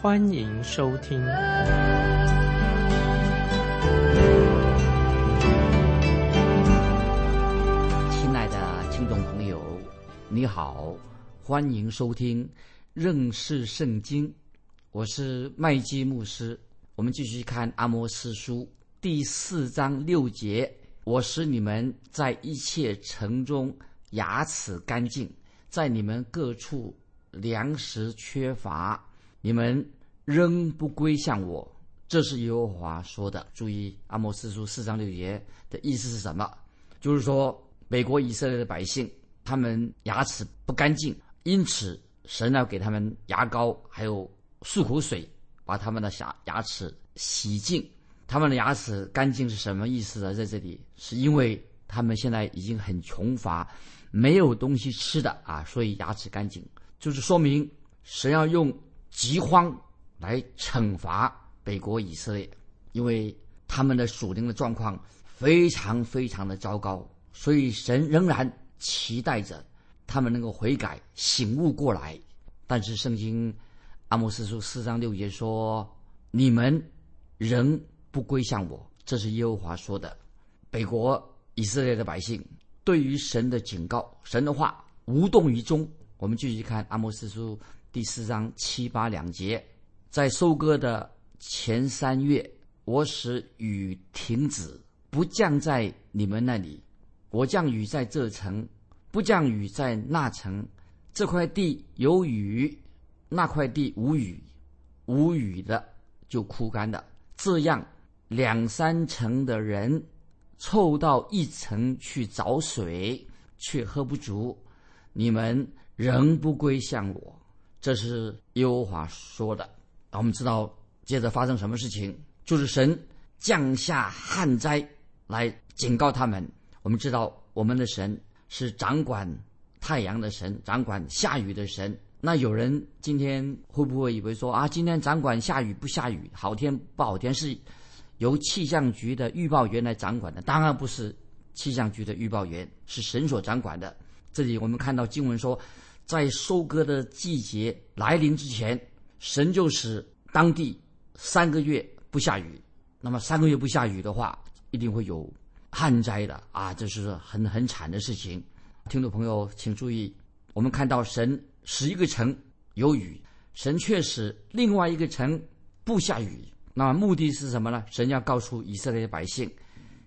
欢迎收听。亲爱的听众朋友，你好，欢迎收听认识圣经，我是麦基牧师。我们继续看阿摩斯书第四章六节。我使你们在一切城中牙齿干净，在你们各处粮食缺乏，你们仍不归向我。这是耶和华说的。注意，阿摩斯书四章六节的意思是什么？就是说，美国以色列的百姓，他们牙齿不干净，因此神要给他们牙膏，还有漱口水，把他们的牙牙齿洗净。他们的牙齿干净是什么意思呢？在这里，是因为他们现在已经很穷乏，没有东西吃的啊，所以牙齿干净，就是说明神要用饥荒来惩罚北国以色列，因为他们的属灵的状况非常非常的糟糕，所以神仍然期待着他们能够悔改、醒悟过来。但是圣经阿摩斯书四章六节说：“你们仍。”不归向我，这是耶和华说的。北国以色列的百姓对于神的警告、神的话无动于衷。我们继续看阿摩斯书第四章七八两节，在收割的前三月，我使雨停止，不降在你们那里；我降雨在这城，不降雨在那城。这块地有雨，那块地无雨，无雨的就枯干了。这样。两三层的人凑到一层去找水，却喝不足。你们仍不归向我，这是耶和华说的。我们知道，接着发生什么事情？就是神降下旱灾来警告他们。我们知道，我们的神是掌管太阳的神，掌管下雨的神。那有人今天会不会以为说啊，今天掌管下雨不下雨，好天不好天是？由气象局的预报员来掌管的，当然不是气象局的预报员，是神所掌管的。这里我们看到经文说，在收割的季节来临之前，神就使当地三个月不下雨。那么三个月不下雨的话，一定会有旱灾的啊，这是很很惨的事情。听众朋友请注意，我们看到神使一个城有雨，神却使另外一个城不下雨。那目的是什么呢？神要告诉以色列百姓，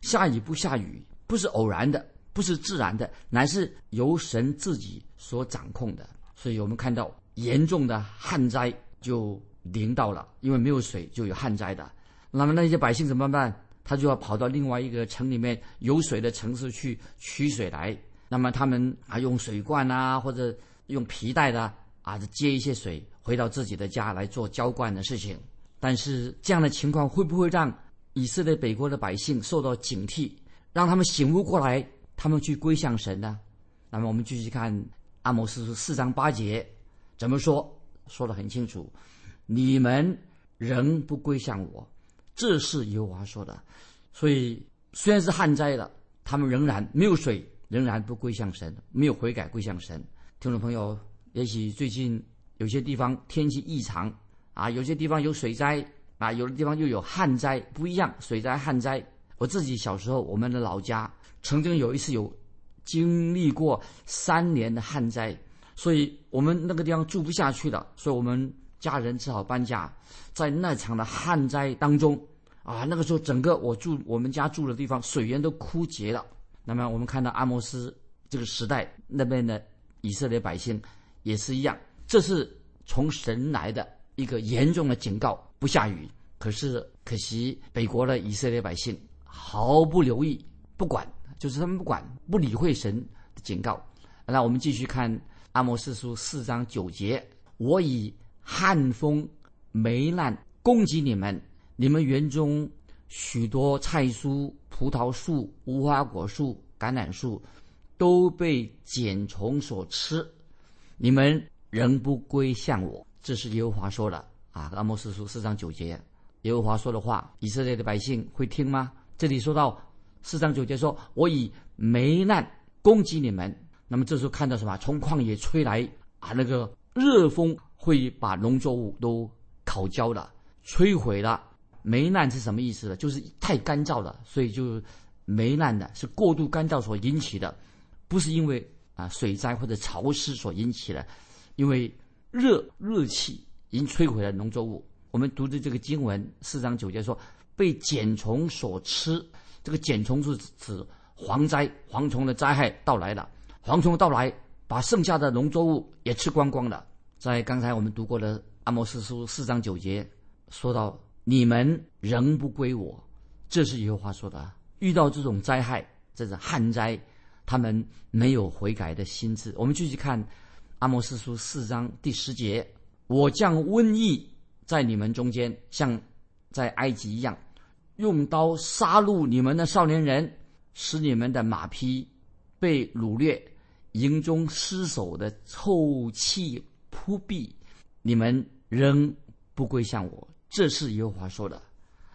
下雨不下雨不是偶然的，不是自然的，乃是由神自己所掌控的。所以我们看到严重的旱灾就临到了，因为没有水就有旱灾的。那么那些百姓怎么办？他就要跑到另外一个城里面有水的城市去取水来。那么他们啊用水罐啊或者用皮带的啊接一些水回到自己的家来做浇灌的事情。但是这样的情况会不会让以色列北国的百姓受到警惕，让他们醒悟过来，他们去归向神呢？那么我们继续看阿摩斯书四章八节怎么说？说的很清楚：你们仍不归向我，这是耶和华说的。所以虽然是旱灾了，他们仍然没有水，仍然不归向神，没有悔改归向神。听众朋友，也许最近有些地方天气异常。啊，有些地方有水灾，啊，有的地方又有旱灾，不一样。水灾、旱灾，我自己小时候，我们的老家曾经有一次有经历过三年的旱灾，所以我们那个地方住不下去了，所以我们家人只好搬家。在那场的旱灾当中，啊，那个时候整个我住我们家住的地方水源都枯竭了。那么我们看到阿摩斯这个时代那边的以色列百姓也是一样，这是从神来的。一个严重的警告：不下雨。可是可惜，北国的以色列百姓毫不留意，不管，就是他们不管，不理会神的警告。那我们继续看阿摩斯书四章九节：我以旱风、霉烂攻击你们，你们园中许多菜蔬、葡萄树、无花果树、橄榄树都被茧虫所吃，你们仍不归向我。这是耶和华说的啊，《阿摩斯书》四章九节，耶和华说的话，以色列的百姓会听吗？这里说到四章九节说：“我以霉难攻击你们。”那么这时候看到什么？从旷野吹来啊，那个热风会把农作物都烤焦了、摧毁了。霉难是什么意思呢？就是太干燥了，所以就霉难的是过度干燥所引起的，不是因为啊水灾或者潮湿所引起的，因为热热气已经摧毁了农作物。我们读的这个经文四章九节说。被茧虫所吃，这个茧虫是指蝗灾，蝗虫的灾害到来了。蝗虫到来，把剩下的农作物也吃光光了。在刚才我们读过的阿摩斯书四章九节，说到你们仍不归我，这是耶和华说的。遇到这种灾害，这是旱灾，他们没有悔改的心智。我们继续看阿摩斯书四章第十节：我将瘟疫在你们中间，像。在埃及一样，用刀杀戮你们的少年人，使你们的马匹被掳掠，营中尸首的臭气扑鼻，你们仍不归向我。这是耶和华说的。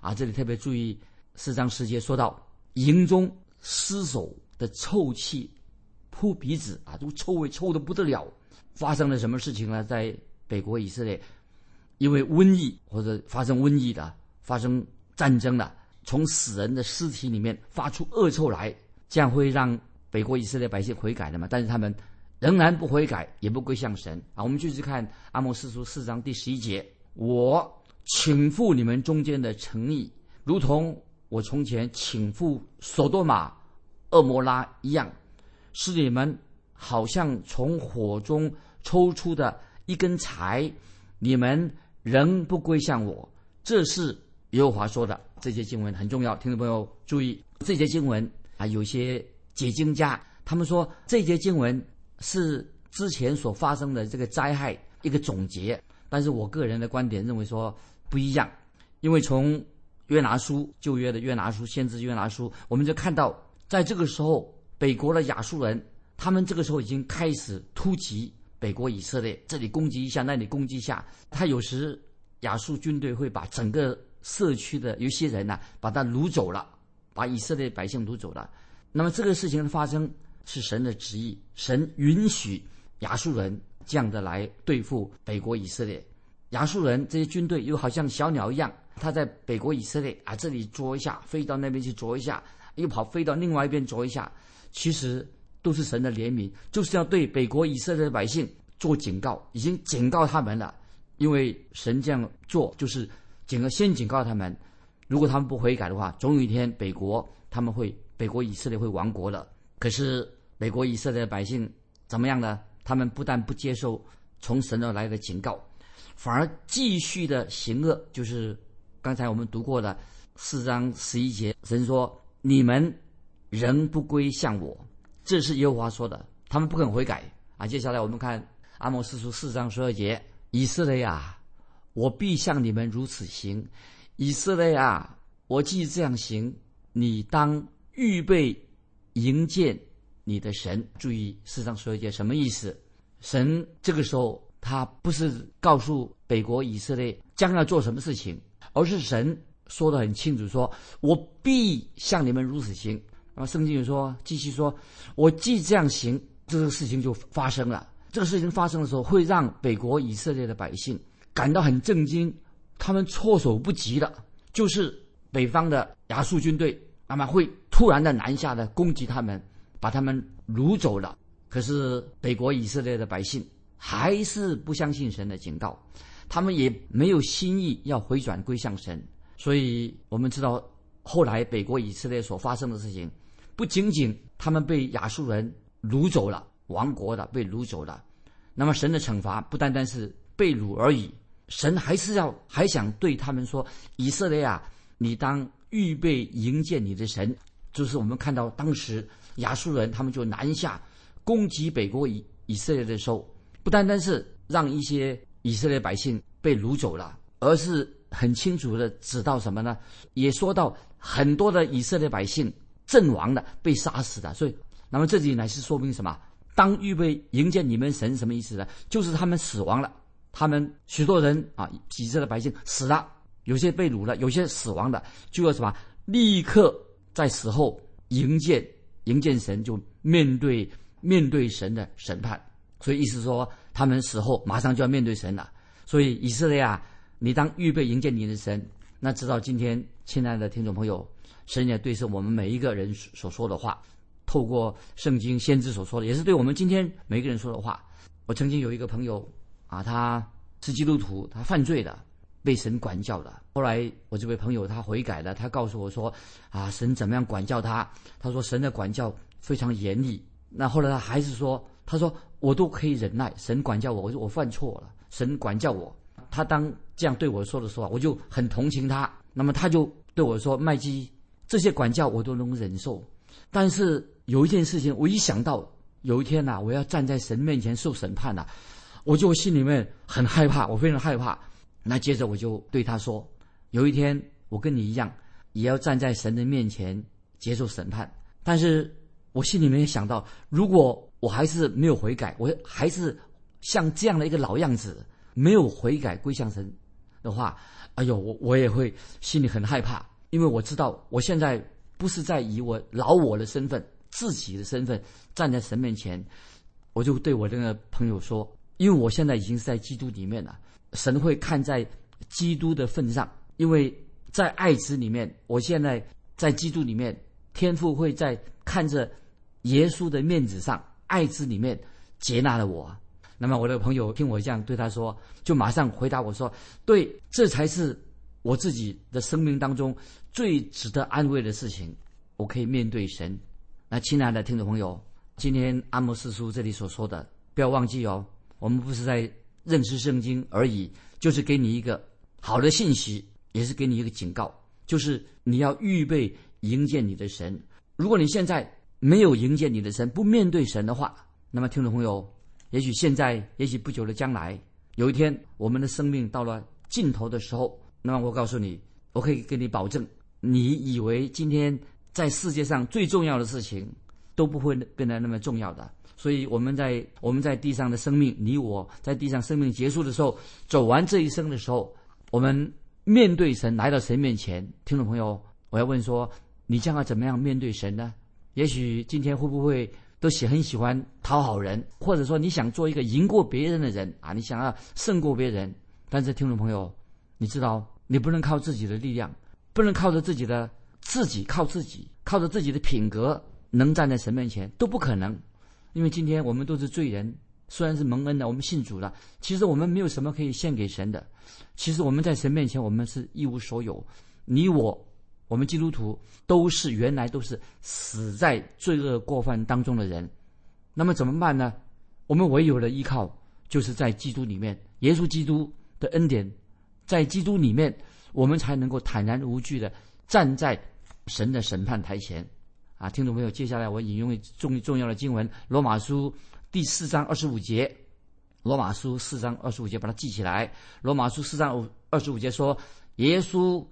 啊，这里特别注意四章十节说到营中尸首的臭气扑鼻子啊，都臭味臭的不得了。发生了什么事情呢？在北国以色列，因为瘟疫或者发生瘟疫的。发生战争了，从死人的尸体里面发出恶臭来，这样会让北国以色列百姓悔改的嘛？但是他们仍然不悔改，也不归向神啊！我们继续看阿摩斯书四章第十一节：我请赴你们中间的诚意，如同我从前请赴索多玛、恶摩拉一样，是你们好像从火中抽出的一根柴，你们仍不归向我。这是。耶和华说的这些经文很重要，听众朋友注意，这些经文啊，有些解经家他们说这些经文是之前所发生的这个灾害一个总结，但是我个人的观点认为说不一样，因为从约拿书旧约的约拿书先知约拿书，我们就看到在这个时候北国的亚述人，他们这个时候已经开始突袭北国以色列，这里攻击一下，那里攻击一下，他有时亚述军队会把整个。社区的有些人呢，把他掳走了，把以色列百姓掳走了。那么这个事情的发生是神的旨意，神允许亚述人这样的来对付北国以色列。亚述人这些军队又好像小鸟一样，他在北国以色列啊这里啄一下，飞到那边去啄一下，又跑飞到另外一边啄一下。其实都是神的怜悯，就是要对北国以色列的百姓做警告，已经警告他们了。因为神这样做就是。警告先警告他们，如果他们不悔改的话，总有一天北国他们会北国以色列会亡国的。可是北国以色列的百姓怎么样呢？他们不但不接受从神而来的警告，反而继续的行恶。就是刚才我们读过的四章十一节，神说：“你们仍不归向我。”这是耶和华说的。他们不肯悔改啊！接下来我们看阿摩斯书四章十二节：“以色列啊！”我必向你们如此行，以色列啊！我既这样行，你当预备迎接你的神。注意，世上说一件什么意思？神这个时候他不是告诉北国以色列将要做什么事情，而是神说的很清楚，说我必向你们如此行。那么圣经就说，继续说，我既这样行，这个事情就发生了。这个事情发生的时候，会让北国以色列的百姓。感到很震惊，他们措手不及的，就是北方的亚述军队，那么会突然的南下的攻击他们，把他们掳走了。可是北国以色列的百姓还是不相信神的警告，他们也没有心意要回转归向神。所以我们知道，后来北国以色列所发生的事情，不仅仅他们被亚述人掳走了，亡国的被掳走了，那么神的惩罚不单单是被掳而已。神还是要还想对他们说：“以色列啊，你当预备迎接你的神。”就是我们看到当时亚述人他们就南下攻击北国以以色列的时候，不单单是让一些以色列百姓被掳走了，而是很清楚的指到什么呢？也说到很多的以色列百姓阵亡的，被杀死的。所以，那么这里呢是说明什么？当预备迎接你们神什么意思呢？就是他们死亡了，他们许多人啊，以色列百姓死了，有些被掳了，有些死亡的，就要什么？立刻在死后迎接迎接神，就面对面对神的审判。所以意思说，他们死后马上就要面对神了。所以以色列啊。你当预备迎接你的神，那直到今天亲爱的听众朋友，神也对是我们每一个人所说的话，透过圣经先知所说的，也是对我们今天每一个人说的话。我曾经有一个朋友啊，他是基督徒，他犯罪的，被神管教的。后来我这位朋友他悔改了，他告诉我说啊，神怎么样管教他？他说神的管教非常严厉。那后来他还是说，他说我都可以忍耐，神管教我，我说我犯错了，神管教我。他当这样对我说的时候，我就很同情他。那么他就对我说：“麦基，这些管教我都能忍受，但是有一件事情，我一想到有一天呐，我要站在神面前受审判呐，我就心里面很害怕，我非常害怕。那接着我就对他说：有一天我跟你一样，也要站在神的面前接受审判。但是我心里面想到，如果我还是没有悔改，我还是像这样的一个老样子。”没有悔改归向神的话，哎呦，我我也会心里很害怕，因为我知道我现在不是在以我老我的身份、自己的身份站在神面前，我就对我这个朋友说，因为我现在已经是在基督里面了，神会看在基督的份上，因为在爱子里面，我现在在基督里面，天父会在看着耶稣的面子上，爱子里面接纳了我。那么我的朋友听我这样对他说，就马上回答我说：“对，这才是我自己的生命当中最值得安慰的事情。我可以面对神。”那亲爱的听众朋友，今天阿摩斯书这里所说的，不要忘记哦，我们不是在认识圣经而已，就是给你一个好的信息，也是给你一个警告，就是你要预备迎接你的神。如果你现在没有迎接你的神，不面对神的话，那么听众朋友。也许现在，也许不久的将来，有一天我们的生命到了尽头的时候，那么我告诉你，我可以跟你保证，你以为今天在世界上最重要的事情都不会变得那么重要的。所以我们在我们在地上的生命，你我在地上生命结束的时候，走完这一生的时候，我们面对神，来到神面前。听众朋友，我要问说，你将要怎么样面对神呢？也许今天会不会？都喜很喜欢讨好人，或者说你想做一个赢过别人的人啊，你想要胜过别人。但是听众朋友，你知道你不能靠自己的力量，不能靠着自己的自己靠自己，靠着自己的品格能站在神面前都不可能。因为今天我们都是罪人，虽然是蒙恩的，我们信主了，其实我们没有什么可以献给神的。其实我们在神面前，我们是一无所有。你我。我们基督徒都是原来都是死在罪恶过犯当中的人，那么怎么办呢？我们唯有的依靠就是在基督里面，耶稣基督的恩典，在基督里面，我们才能够坦然无惧的站在神的审判台前。啊，听众朋友，接下来我引用一重重要的经文《罗马书》第四章二十五节，《罗马书》四章二十五节，把它记起来。《罗马书》四章二十五节说，耶稣。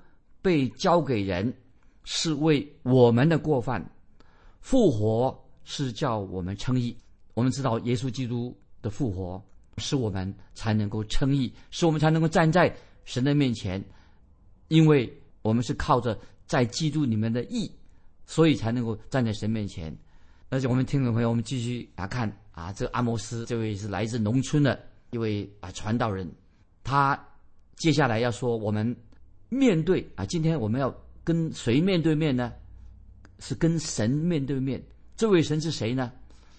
被交给人，是为我们的过犯；复活是叫我们称义。我们知道耶稣基督的复活，使我们才能够称义，使我们才能够站在神的面前。因为我们是靠着在基督里面的义，所以才能够站在神面前。而且我们听众朋友，我们继续来看啊，这个阿摩斯这位是来自农村的一位啊传道人，他接下来要说我们。面对啊，今天我们要跟谁面对面呢？是跟神面对面。这位神是谁呢？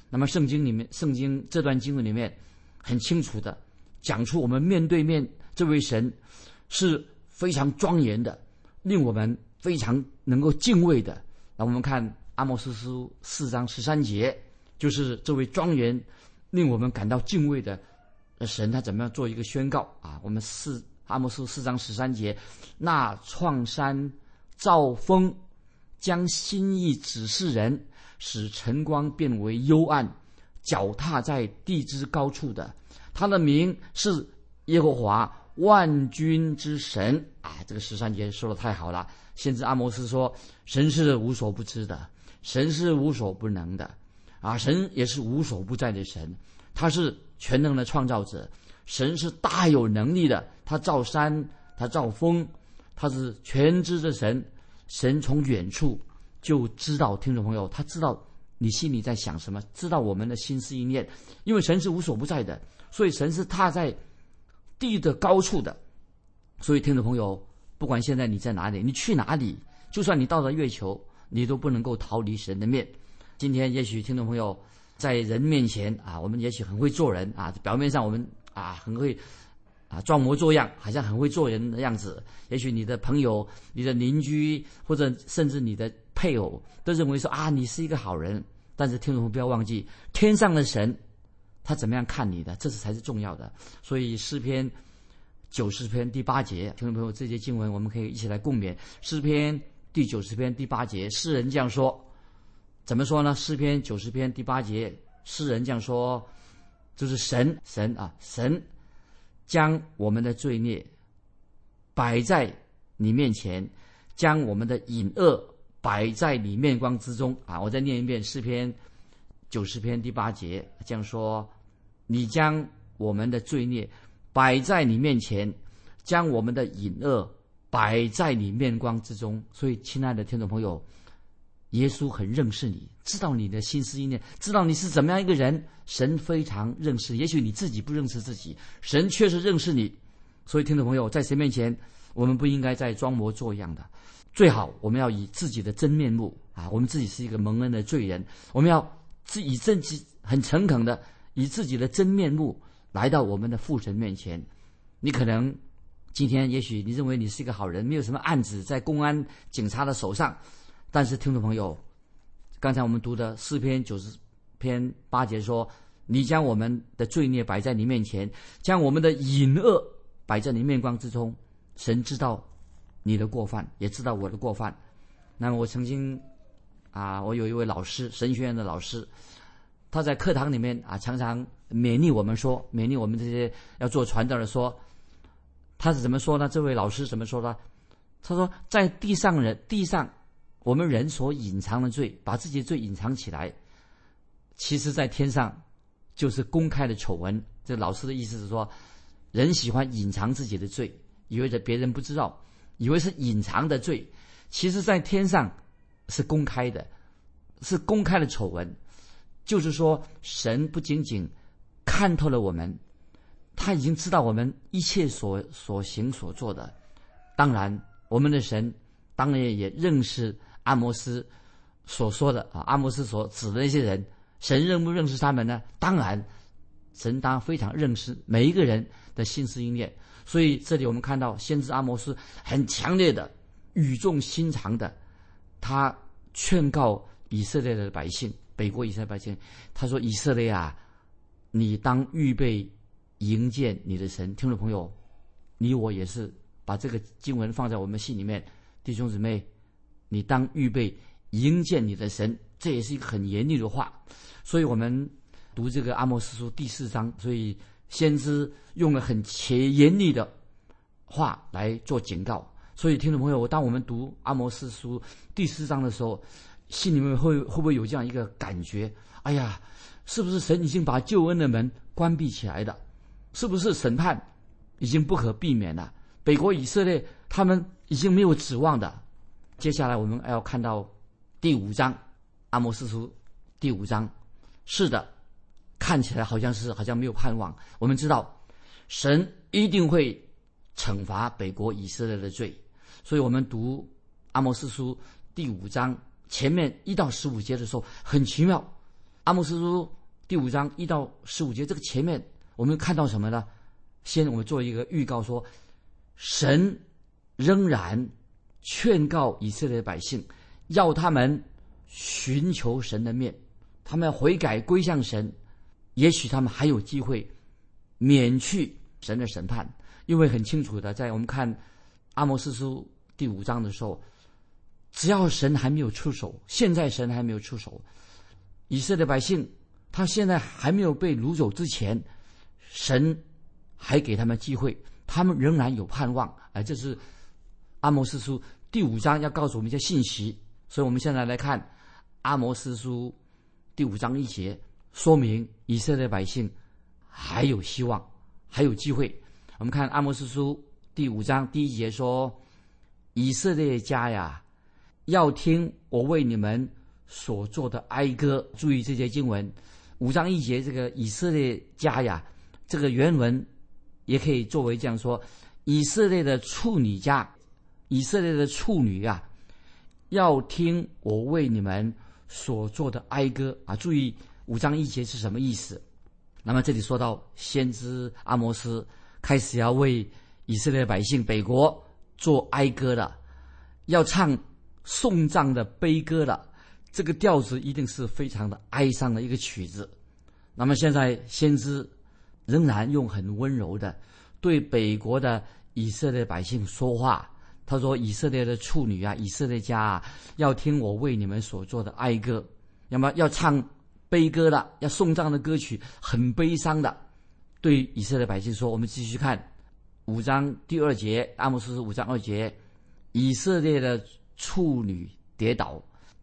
那么圣经里面，圣经这段经文里面很清楚的讲出，我们面对面这位神是非常庄严的，令我们非常能够敬畏的。那我们看阿莫斯书四章十三节，就是这位庄严令我们感到敬畏的神，他怎么样做一个宣告啊？我们四。阿摩斯四章十三节，那创山造风，将心意指示人，使晨光变为幽暗，脚踏在地之高处的，他的名是耶和华万军之神啊！这个十三节说的太好了。先知阿摩斯说：“神是无所不知的，神是无所不能的，啊，神也是无所不在的神，他是全能的创造者，神是大有能力的，他造山，他造风，他是全知的神。神从远处就知道，听众朋友，他知道你心里在想什么，知道我们的心思意念，因为神是无所不在的，所以神是踏在地的高处的，所以听众朋友。”不管现在你在哪里，你去哪里，就算你到了月球，你都不能够逃离神的面。今天也许听众朋友在人面前啊，我们也许很会做人啊，表面上我们啊很会啊装模作样，好像很会做人的样子。也许你的朋友、你的邻居或者甚至你的配偶都认为说啊你是一个好人。但是听众朋友不要忘记，天上的神他怎么样看你的，这是才是重要的。所以诗篇。九十篇第八节，听众朋友，这节经文我们可以一起来共勉。诗篇第九十篇第八节，诗人这样说：怎么说呢？诗篇九十篇第八节，诗人这样说，就是神神啊，神将我们的罪孽摆在你面前，将我们的隐恶摆在你面光之中啊！我再念一遍诗篇九十篇第八节，这样说：你将我们的罪孽。摆在你面前，将我们的隐恶摆在你面光之中。所以，亲爱的听众朋友，耶稣很认识你，知道你的心思意念，知道你是怎么样一个人。神非常认识，也许你自己不认识自己，神确实认识你。所以，听众朋友，在神面前，我们不应该再装模作样的，最好我们要以自己的真面目啊！我们自己是一个蒙恩的罪人，我们要自以正己很诚恳的以自己的真面目。来到我们的父神面前，你可能今天也许你认为你是一个好人，没有什么案子在公安警察的手上，但是听众朋友，刚才我们读的诗篇九十篇八节说：“你将我们的罪孽摆在你面前，将我们的隐恶摆在你面光之中。”神知道你的过犯，也知道我的过犯。那么我曾经啊，我有一位老师，神学院的老师。他在课堂里面啊，常常勉励我们说，勉励我们这些要做传道的说，他是怎么说呢？这位老师怎么说呢？他说，在地上人地上，我们人所隐藏的罪，把自己的罪隐藏起来，其实在天上就是公开的丑闻。这老师的意思是说，人喜欢隐藏自己的罪，以为着别人不知道，以为是隐藏的罪，其实在天上是公开的，是公开的丑闻。就是说，神不仅仅看透了我们，他已经知道我们一切所所行所做的。当然，我们的神当然也认识阿摩斯所说的啊，阿摩斯所指的那些人，神认不认识他们呢？当然，神当非常认识每一个人的心思意念。所以，这里我们看到先知阿摩斯很强烈的、语重心长的，他劝告以色列的百姓。北国以色列百姓，他说：“以色列啊，你当预备迎接你的神。”听众朋友，你我也是把这个经文放在我们心里面，弟兄姊妹，你当预备迎接你的神，这也是一个很严厉的话。所以我们读这个阿莫斯书第四章，所以先知用了很切严厉的话来做警告。所以听众朋友，当我们读阿摩斯书第四章的时候，心里面会会不会有这样一个感觉？哎呀，是不是神已经把救恩的门关闭起来的？是不是审判已经不可避免了？北国以色列他们已经没有指望的。接下来我们要看到第五章阿摩斯书第五章，是的，看起来好像是好像没有盼望。我们知道神一定会惩罚北国以色列的罪，所以我们读阿摩斯书第五章。前面一到十五节的时候很奇妙，《阿莫斯书》第五章一到十五节，这个前面我们看到什么呢？先我们做一个预告，说神仍然劝告以色列百姓，要他们寻求神的面，他们要悔改归向神，也许他们还有机会免去神的审判，因为很清楚的，在我们看《阿摩斯书》第五章的时候。只要神还没有出手，现在神还没有出手，以色列百姓他现在还没有被掳走之前，神还给他们机会，他们仍然有盼望。哎，这是阿摩斯书第五章要告诉我们一些信息。所以，我们现在来看阿摩斯书第五章一节，说明以色列百姓还有希望，还有机会。我们看阿摩斯书第五章第一节说：“以色列家呀，要听我为你们所做的哀歌。”注意这些经文，五章一节这个以色列家呀，这个原文也可以作为这样说：以色列的处女家，以色列的处女啊。要听我为你们所做的哀歌啊！注意五章一节是什么意思？那么这里说到先知阿摩斯开始要为以色列百姓北国做哀歌了，要唱送葬的悲歌了。这个调子一定是非常的哀伤的一个曲子。那么现在先知仍然用很温柔的对北国的以色列百姓说话。他说：“以色列的处女啊，以色列家啊，要听我为你们所做的哀歌，那么要唱悲歌的，要送葬的歌曲，很悲伤的。对以色列百姓说，我们继续看五章第二节，阿摩斯五章二节，以色列的处女跌倒，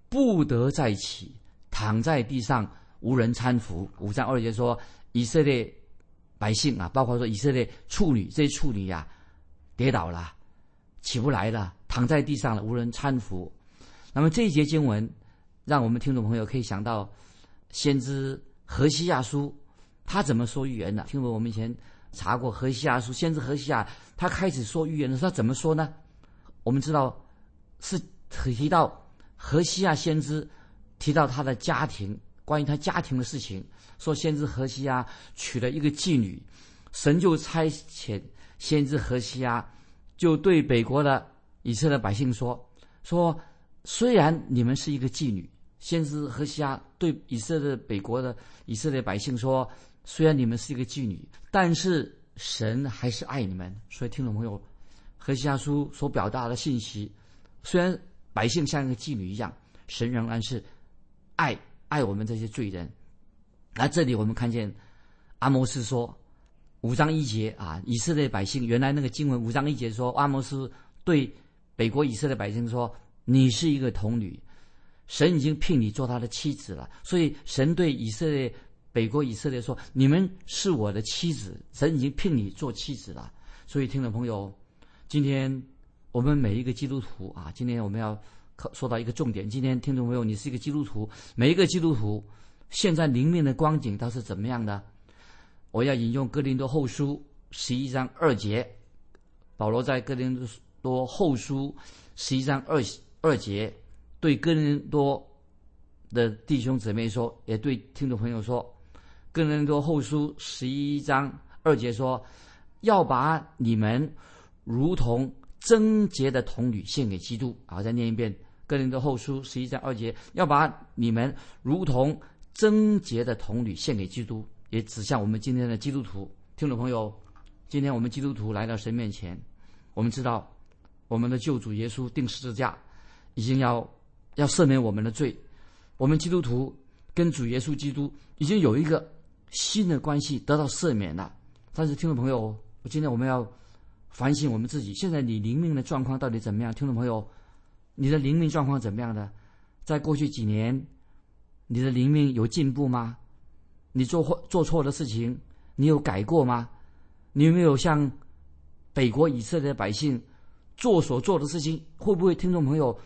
不得再起，躺在地上无人搀扶。五章二节说，以色列百姓啊，包括说以色列处女这些处女呀，跌倒了。”起不来了，躺在地上了，无人搀扶。那么这一节经文，让我们听众朋友可以想到，先知何西亚书他怎么说预言的？听闻我们以前查过何西亚书，先知何西亚他开始说预言的时候，他怎么说呢？我们知道是提到何西亚先知提到他的家庭，关于他家庭的事情，说先知何西亚娶了一个妓女，神就差遣先知何西亚。就对北国的以色列百姓说：“说虽然你们是一个妓女，先知何西阿对以色列北国的以色列百姓说，虽然你们是一个妓女，但是神还是爱你们。所以听众朋友，何西阿书所表达的信息，虽然百姓像一个妓女一样，神仍然是爱爱我们这些罪人。那这里我们看见阿摩斯说。”五章一节啊，以色列百姓原来那个经文五章一节说，阿摩斯对北国以色列百姓说：“你是一个童女，神已经聘你做他的妻子了。”所以神对以色列北国以色列说：“你们是我的妻子，神已经聘你做妻子了。”所以听众朋友，今天我们每一个基督徒啊，今天我们要说到一个重点。今天听众朋友，你是一个基督徒，每一个基督徒现在灵命的光景它是怎么样的？我要引用哥林多后书十一章二节，保罗在哥林多后书十一章二二节对哥林多的弟兄姊妹说，也对听众朋友说，哥林多后书十一章二节说，要把你们如同贞洁的童女献给基督。好，再念一遍哥林多后书十一章二节，要把你们如同贞洁的童女献给基督。也指向我们今天的基督徒听众朋友，今天我们基督徒来到神面前，我们知道我们的救主耶稣定十字架，已经要要赦免我们的罪，我们基督徒跟主耶稣基督已经有一个新的关系得到赦免了。但是听众朋友，今天我们要反省我们自己，现在你灵命的状况到底怎么样？听众朋友，你的灵命状况怎么样的？在过去几年，你的灵命有进步吗？你做错做错的事情，你有改过吗？你有没有像北国以色列百姓做所做的事情？会不会听众朋友，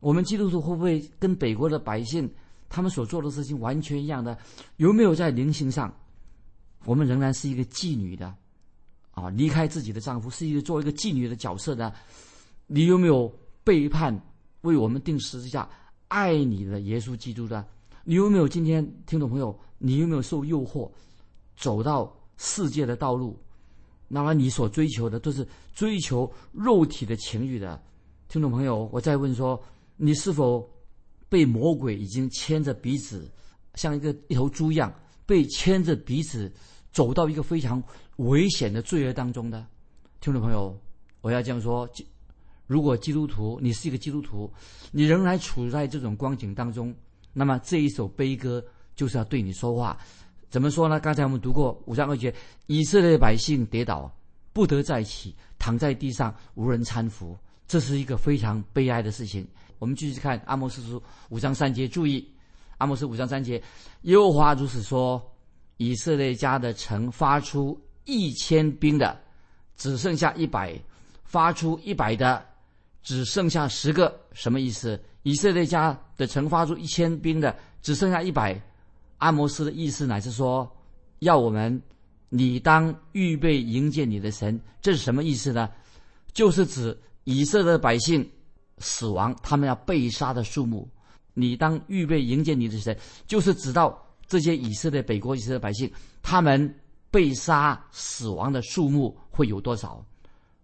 我们基督徒会不会跟北国的百姓他们所做的事情完全一样的？有没有在灵性上，我们仍然是一个妓女的啊？离开自己的丈夫，是一个做一个妓女的角色的？你有没有背叛为我们定十字架爱你的耶稣基督的？你有没有今天听众朋友？你有没有受诱惑，走到世界的道路？那么你所追求的都是追求肉体的情欲的，听众朋友，我再问说，你是否被魔鬼已经牵着鼻子，像一个一头猪一样，被牵着鼻子走到一个非常危险的罪恶当中的？听众朋友，我要这样说：，如果基督徒，你是一个基督徒，你仍然处在这种光景当中，那么这一首悲歌。就是要对你说话，怎么说呢？刚才我们读过五章二节，以色列百姓跌倒，不得再起，躺在地上无人搀扶，这是一个非常悲哀的事情。我们继续看阿摩斯书五章三节，注意阿摩斯五章三节，耶和华如此说：以色列家的城发出一千兵的，只剩下一百；发出一百的，只剩下十个。什么意思？以色列家的城发出一千兵的，只剩下一百。阿摩斯的意思乃是说，要我们。你当预备迎接你的神，这是什么意思呢？就是指以色列百姓死亡，他们要被杀的数目。你当预备迎接你的神，就是指到这些以色列北国以色列百姓，他们被杀死亡的数目会有多少？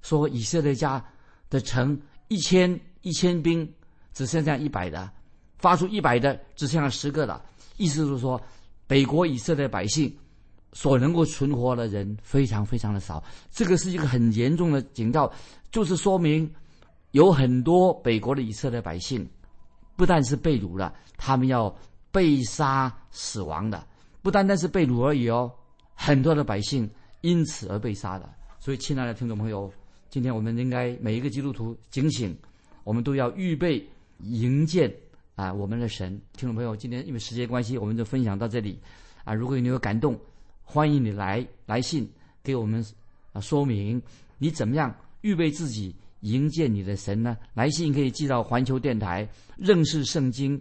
说以色列家的城一千一千兵只剩下一百的，发出一百的只剩下十个的，意思就是说北国以色列百姓。所能够存活的人非常非常的少，这个是一个很严重的警告，就是说明有很多北国的以色列百姓，不但是被掳了，他们要被杀死亡的，不单单是被掳而已哦，很多的百姓因此而被杀的。所以，亲爱的听众朋友，今天我们应该每一个基督徒警醒，我们都要预备迎接啊我们的神。听众朋友，今天因为时间关系，我们就分享到这里啊。如果你有感动，欢迎你来来信给我们啊，说明你怎么样预备自己迎接你的神呢？来信可以寄到环球电台认识圣经